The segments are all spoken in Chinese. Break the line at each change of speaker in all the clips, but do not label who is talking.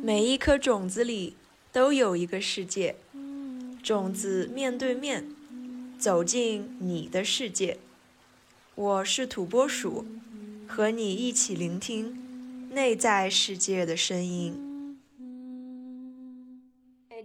每一颗种子里都有一个世界，种子面对面走进你的世界。我是土拨鼠，和你一起聆听内在世界的声音。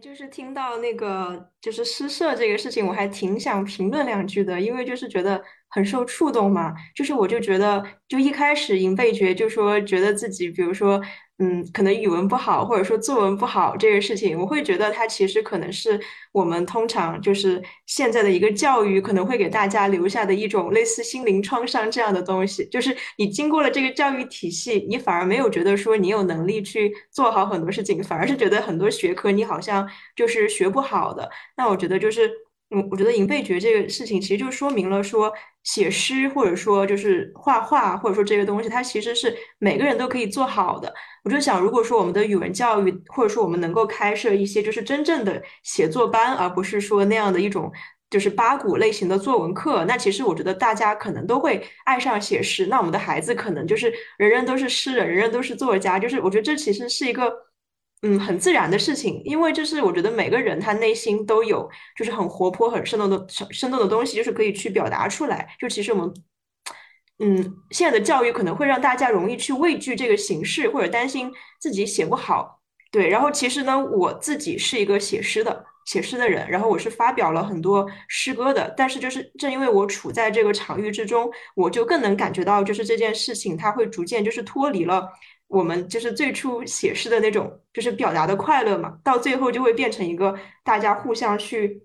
就是听到那个就是诗社这个事情，我还挺想评论两句的，因为就是觉得很受触动嘛。就是我就觉得，就一开始银贝觉就说觉得自己，比如说。嗯，可能语文不好，或者说作文不好这个事情，我会觉得它其实可能是我们通常就是现在的一个教育可能会给大家留下的一种类似心灵创伤这样的东西。就是你经过了这个教育体系，你反而没有觉得说你有能力去做好很多事情，反而是觉得很多学科你好像就是学不好的。那我觉得就是。嗯，我觉得银背诀这个事情，其实就说明了说，写诗或者说就是画画，或者说这个东西，它其实是每个人都可以做好的。我就想，如果说我们的语文教育，或者说我们能够开设一些就是真正的写作班，而不是说那样的一种就是八股类型的作文课，那其实我觉得大家可能都会爱上写诗。那我们的孩子可能就是人人都是诗人，人人都是作家。就是我觉得这其实是一个。嗯，很自然的事情，因为就是我觉得每个人他内心都有，就是很活泼、很生动的、生动的东西，就是可以去表达出来。就其实我们，嗯，现在的教育可能会让大家容易去畏惧这个形式，或者担心自己写不好。对，然后其实呢，我自己是一个写诗的、写诗的人，然后我是发表了很多诗歌的。但是就是正因为我处在这个场域之中，我就更能感觉到，就是这件事情它会逐渐就是脱离了。我们就是最初写诗的那种，就是表达的快乐嘛，到最后就会变成一个大家互相去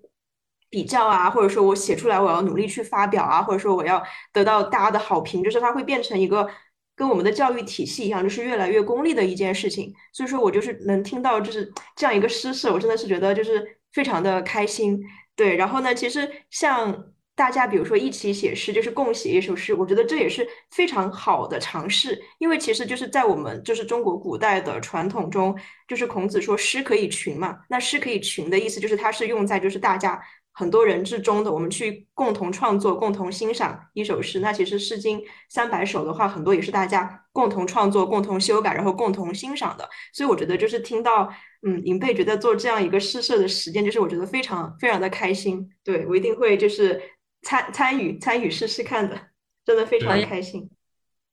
比较啊，或者说我写出来我要努力去发表啊，或者说我要得到大家的好评，就是它会变成一个跟我们的教育体系一样，就是越来越功利的一件事情。所以说我就是能听到就是这样一个诗社，我真的是觉得就是非常的开心。对，然后呢，其实像。大家比如说一起写诗，就是共写一首诗，我觉得这也是非常好的尝试。因为其实就是在我们就是中国古代的传统中，就是孔子说诗可以群嘛。那诗可以群的意思就是它是用在就是大家很多人之中的，我们去共同创作、共同欣赏一首诗。那其实《诗经》三百首的话，很多也是大家共同创作、共同修改，然后共同欣赏的。所以我觉得就是听到嗯，银贝觉得做这样一个诗社的实践，就是我觉得非常非常的开心。对我一定会就是。参参与参与试试看的，真的非常开心。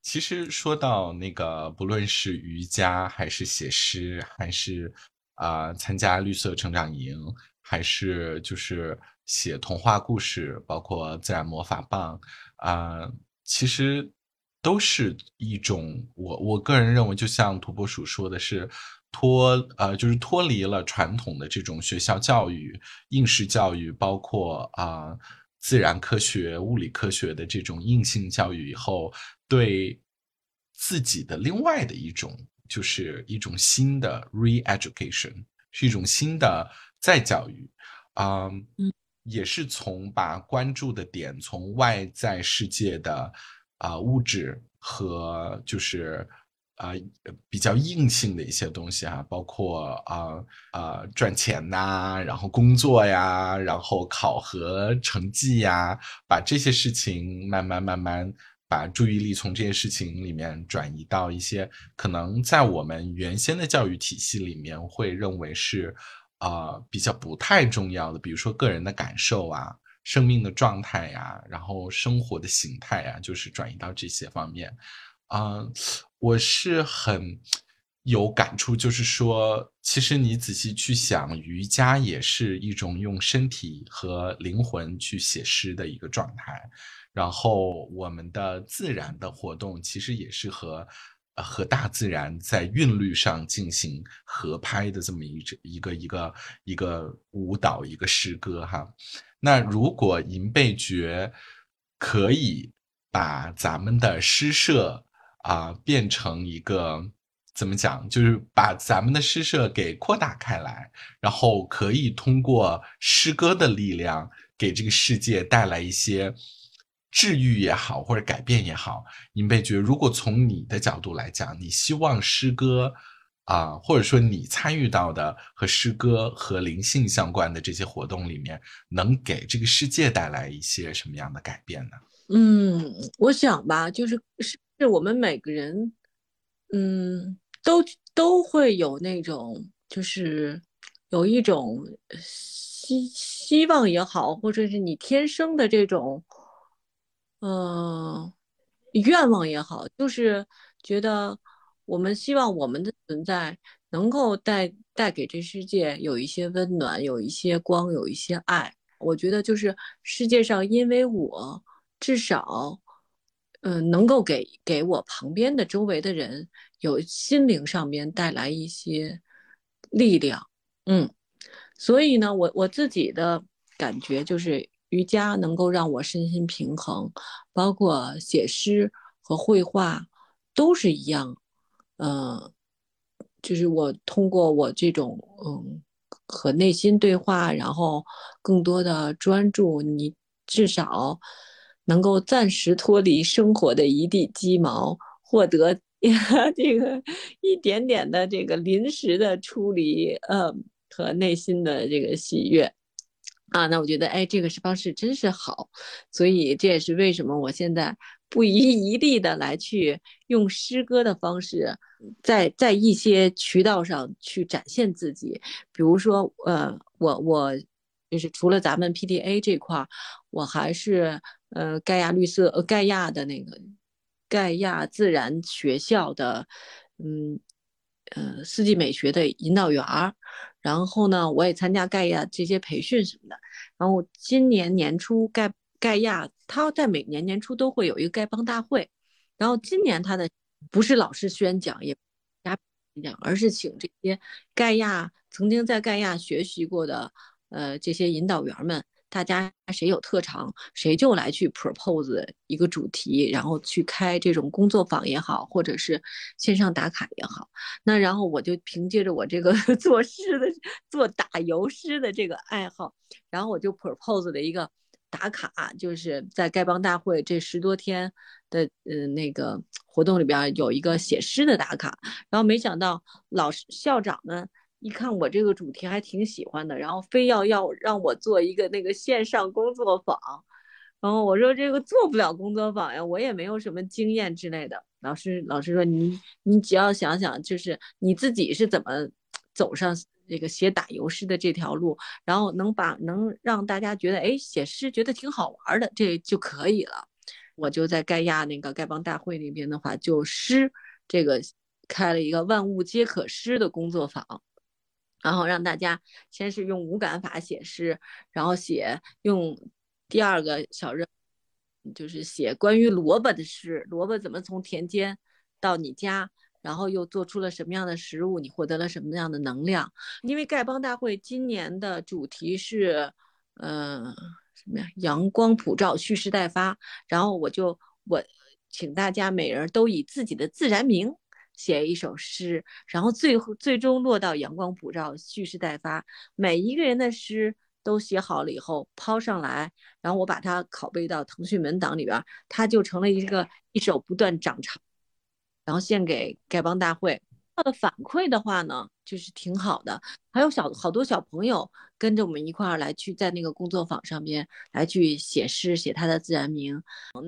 其实说到那个，不论是瑜伽，还是写诗，还是啊参加绿色成长营，还是就是写童话故事，包括自然魔法棒啊，其实都是一种我我个人认为，就像土拨鼠说的是脱呃，就是脱离了传统的这种学校教育、应试教育，包括啊。自然科学、物理科学的这种硬性教育以后，对自己的另外的一种，就是一种新的 re-education，是一种新的再教育，啊，也是从把关注的点从外在世界的啊物质和就是。啊，比较硬性的一些东西哈，包括啊啊赚钱呐，然后工作呀，然后考核成绩呀，把这些事情慢慢慢慢把注意力从这些事情里面转移到一些可能在我们原先的教育体系里面会认为是啊比较不太重要的，比如说个人的感受啊、生命的状态呀，然后生活的形态呀，就是转移到这些方面。啊。我是很有感触，就是说，其实你仔细去想，瑜伽也是一种用身体和灵魂去写诗的一个状态。然后，我们的自然的活动其实也是和和大自然在韵律上进行合拍的这么一一个一个一个舞蹈，一个诗歌哈。那如果银背诀可以把咱们的诗社。啊，变成一个怎么讲？就是把咱们的诗社给扩大开来，然后可以通过诗歌的力量，给这个世界带来一些治愈也好，或者改变也好。您被觉，如果从你的角度来讲，你希望诗歌啊，或者说你参与到的和诗歌和灵性相关的这些活动里面，能给这个世界带来一些什么样的改变呢？
嗯，我想吧，就是是。是我们每个人，嗯，都都会有那种，就是有一种希希望也好，或者是你天生的这种，嗯，愿望也好，就是觉得我们希望我们的存在能够带带给这世界有一些温暖，有一些光，有一些爱。我觉得就是世界上，因为我至少。嗯，能够给给我旁边的周围的人有心灵上面带来一些力量，嗯，所以呢，我我自己的感觉就是瑜伽能够让我身心平衡，包括写诗和绘画都是一样，嗯，就是我通过我这种嗯和内心对话，然后更多的专注，你至少。能够暂时脱离生活的一地鸡毛，获得 这个一点点的这个临时的出离，呃，和内心的这个喜悦啊，那我觉得，哎，这个方式真是好，所以这也是为什么我现在不遗余力的来去用诗歌的方式，在在一些渠道上去展现自己，比如说，呃，我我就是除了咱们 PTA 这块，我还是。呃，盖亚绿色，呃，盖亚的那个盖亚自然学校的，嗯，呃，四季美学的引导员儿。然后呢，我也参加盖亚这些培训什么的。然后今年年初，盖盖亚他在每年年初都会有一个丐帮大会。然后今年他的不是老师宣讲，也加讲，而是请这些盖亚曾经在盖亚学习过的，呃，这些引导员们。大家谁有特长，谁就来去 propose 一个主题，然后去开这种工作坊也好，或者是线上打卡也好。那然后我就凭借着我这个 做诗的、做打油诗的这个爱好，然后我就 propose 了一个打卡，就是在丐帮大会这十多天的呃那个活动里边有一个写诗的打卡。然后没想到老师校长们。一看我这个主题还挺喜欢的，然后非要要让我做一个那个线上工作坊，然后我说这个做不了工作坊呀，我也没有什么经验之类的。老师老师说你你只要想想，就是你自己是怎么走上这个写打油诗的这条路，然后能把能让大家觉得哎写诗觉得挺好玩的，这就可以了。我就在盖亚那个丐帮大会那边的话，就诗这个开了一个万物皆可诗的工作坊。然后让大家先是用五感法写诗，然后写用第二个小任，就是写关于萝卜的诗。萝卜怎么从田间到你家，然后又做出了什么样的食物？你获得了什么样的能量？因为丐帮大会今年的主题是，呃，什么呀？阳光普照，蓄势待发。然后我就我请大家每人都以自己的自然名。写一首诗，然后最后最终落到阳光普照，蓄势待发。每一个人的诗都写好了以后抛上来，然后我把它拷贝到腾讯文档里边，它就成了一个一首不断长长，然后献给丐帮大会。他的反馈的话呢，就是挺好的。还有小好多小朋友跟着我们一块儿来去在那个工作坊上边来去写诗，写他的自然名。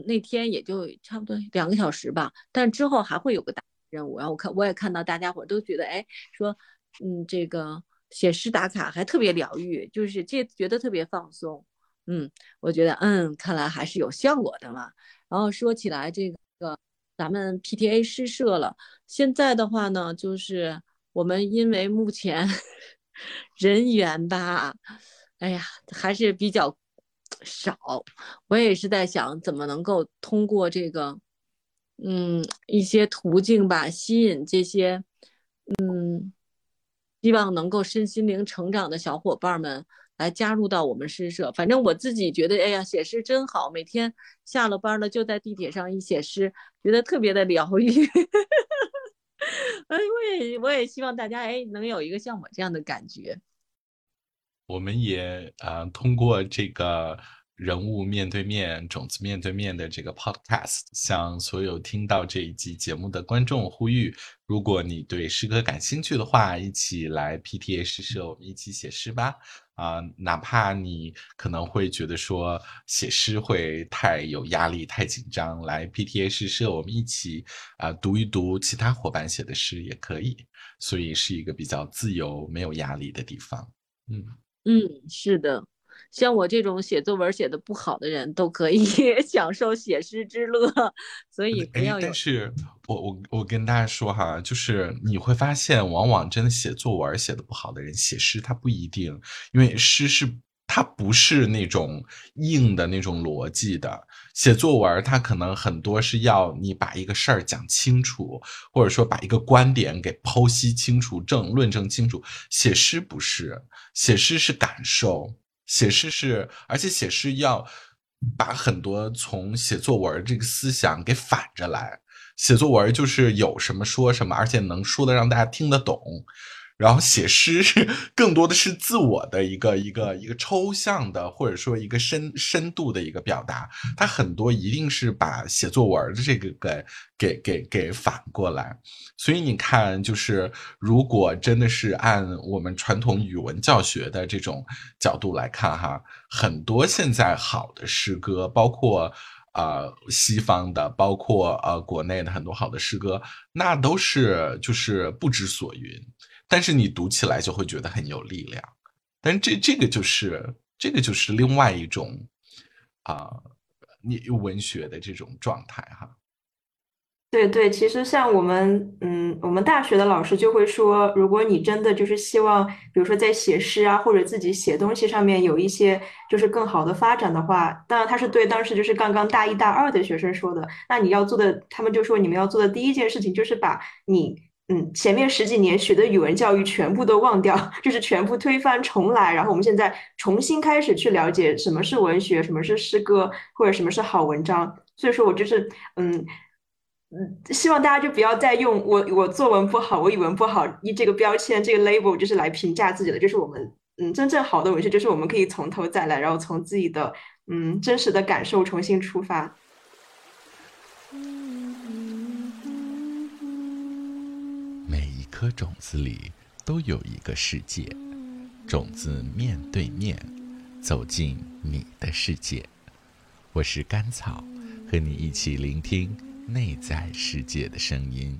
那天也就差不多两个小时吧，但之后还会有个大。任务，然后我看我也看到大家伙都觉得，哎，说，嗯，这个写诗打卡还特别疗愈，就是这觉得特别放松，嗯，我觉得，嗯，看来还是有效果的嘛。然后说起来这个，咱们 PTA 诗社了，现在的话呢，就是我们因为目前 人员吧，哎呀，还是比较少，我也是在想怎么能够通过这个。嗯，一些途径吧，吸引这些，嗯，希望能够身心灵成长的小伙伴们来加入到我们诗社。反正我自己觉得，哎呀，写诗真好，每天下了班了就在地铁上一写诗，觉得特别的疗愈。哎，我也我也希望大家哎能有一个像我这样的感觉。
我们也呃通过这个人物面对面、种子面对面的这个 podcast，向所有听到这一集节目的观众呼吁：如果你对诗歌感兴趣的话，一起来 PTA 诗社，我们一起写诗吧。啊，哪怕你可能会觉得说写诗会太有压力、太紧张，来 PTA 诗社，我们一起啊读一读其他伙伴写的诗也可以。所以是一个比较自由、没有压力的地方。嗯
嗯，是的。像我这种写作文写的不好的人都可以 享受写诗之乐，所以不要有。
但是我我我跟大家说哈，就是你会发现，往往真的写作文写的不好的人，写诗他不一定，因为诗是它不是那种硬的那种逻辑的。写作文它可能很多是要你把一个事儿讲清楚，或者说把一个观点给剖析清楚、证论证清楚。写诗不是，写诗是感受。写诗是，而且写诗要把很多从写作文这个思想给反着来。写作文就是有什么说什么，而且能说的让大家听得懂。然后写诗是更多的是自我的一个一个一个抽象的，或者说一个深深度的一个表达。它很多一定是把写作文的这个给给给给反过来。所以你看，就是如果真的是按我们传统语文教学的这种角度来看，哈，很多现在好的诗歌，包括呃西方的，包括呃国内的很多好的诗歌，那都是就是不知所云。但是你读起来就会觉得很有力量，但这这个就是这个就是另外一种啊，你文学的这种状态哈。
对对，其实像我们嗯，我们大学的老师就会说，如果你真的就是希望，比如说在写诗啊或者自己写东西上面有一些就是更好的发展的话，当然他是对当时就是刚刚大一大二的学生说的，那你要做的，他们就说你们要做的第一件事情就是把你。嗯，前面十几年学的语文教育全部都忘掉，就是全部推翻重来，然后我们现在重新开始去了解什么是文学，什么是诗歌，或者什么是好文章。所以说我就是嗯嗯，希望大家就不要再用我我作文不好，我语文不好，以这个标签这个 label 就是来评价自己的。就是我们嗯，真正好的文学，就是我们可以从头再来，然后从自己的嗯真实的感受重新出发。
颗种子里都有一个世界，种子面对面走进你的世界。我是甘草，和你一起聆听内在世界的声音。